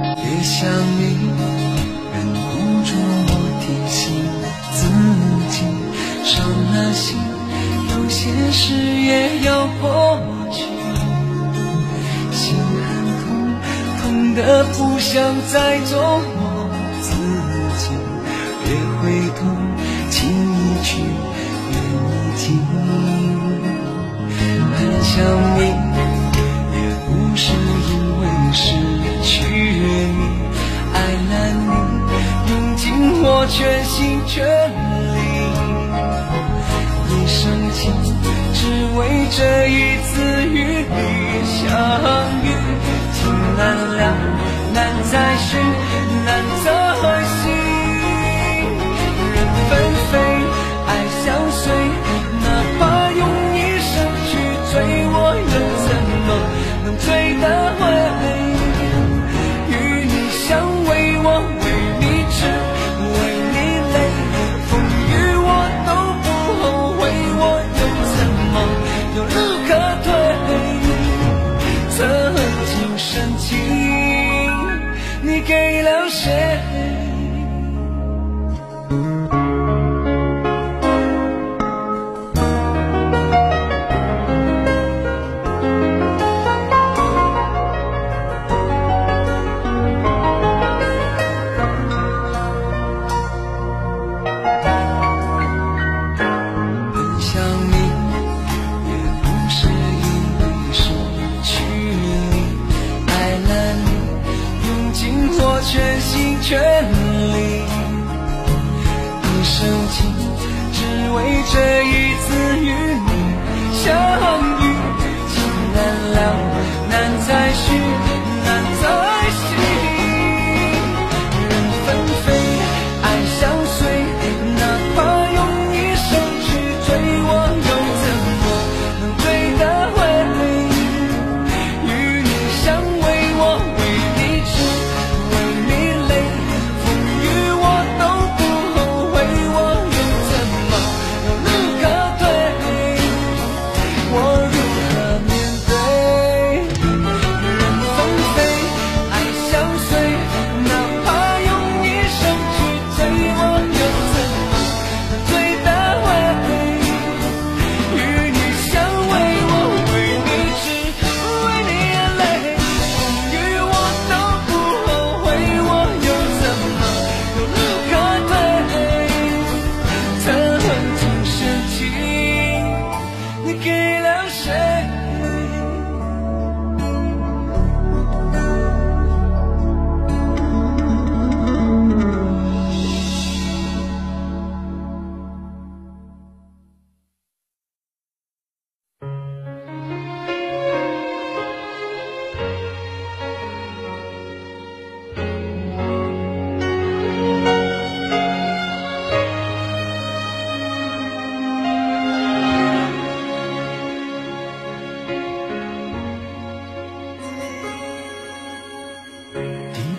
别想你，忍不住我提醒自己，伤了心，有些事也要过去，心很痛，痛得不想再做梦。your love. 全心全力，一生情，只为这一。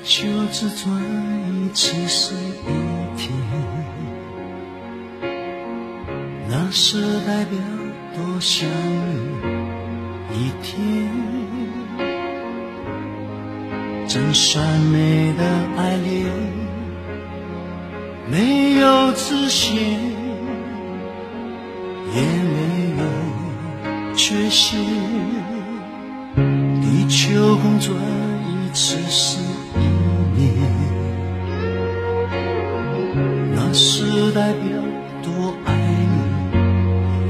就只转一次是一天，那是代表多想你一天，真善美的爱恋，没有自信，也没有缺陷，地球公转一次是。代表多爱你。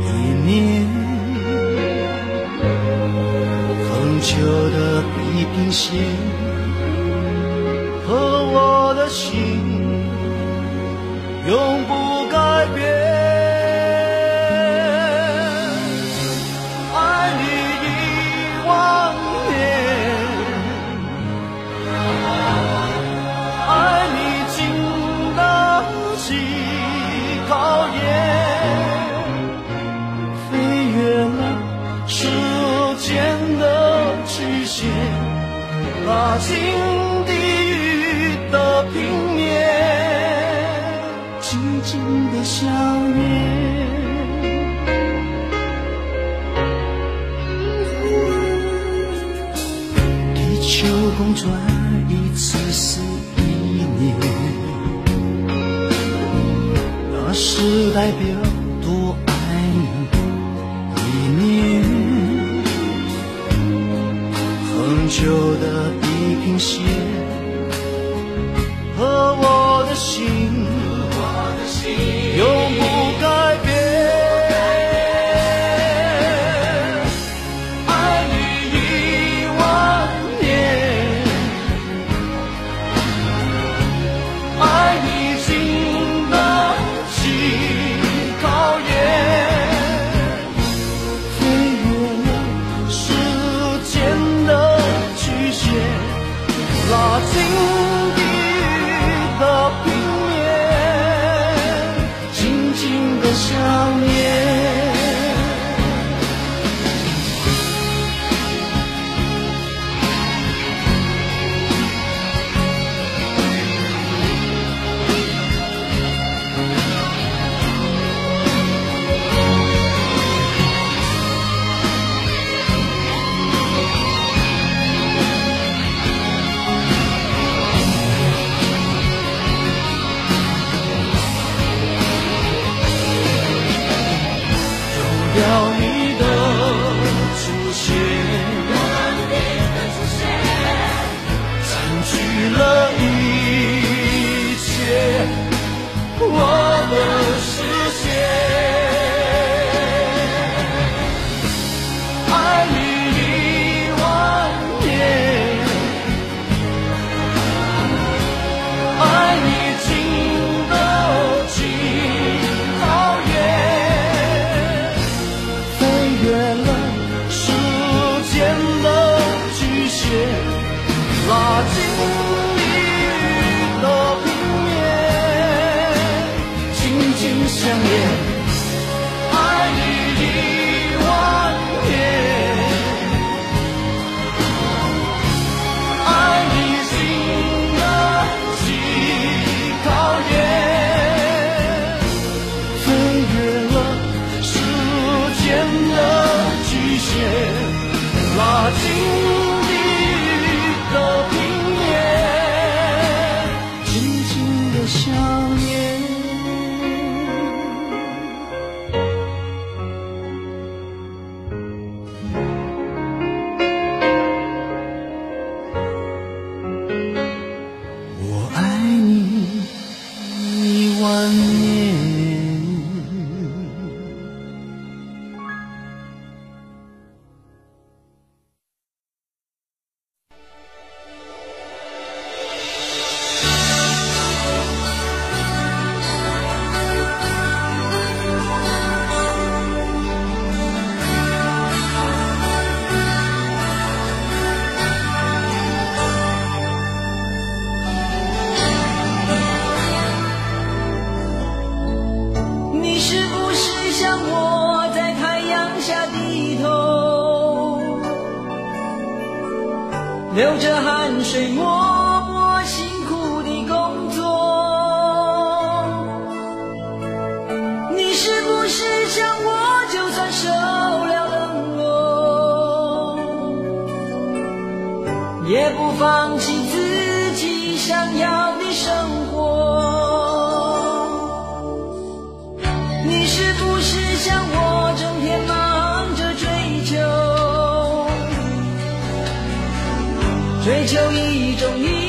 一年恒久的地平线和我的心永不改变。想念地球公转一次是一年那是代表多爱你。一年恒久的地平线和我的心。和我的心。拉近你的平面，静静的想念。go. 流着汗水默默辛苦地工作。你是不是像我就算受了冷落也不放弃有一种力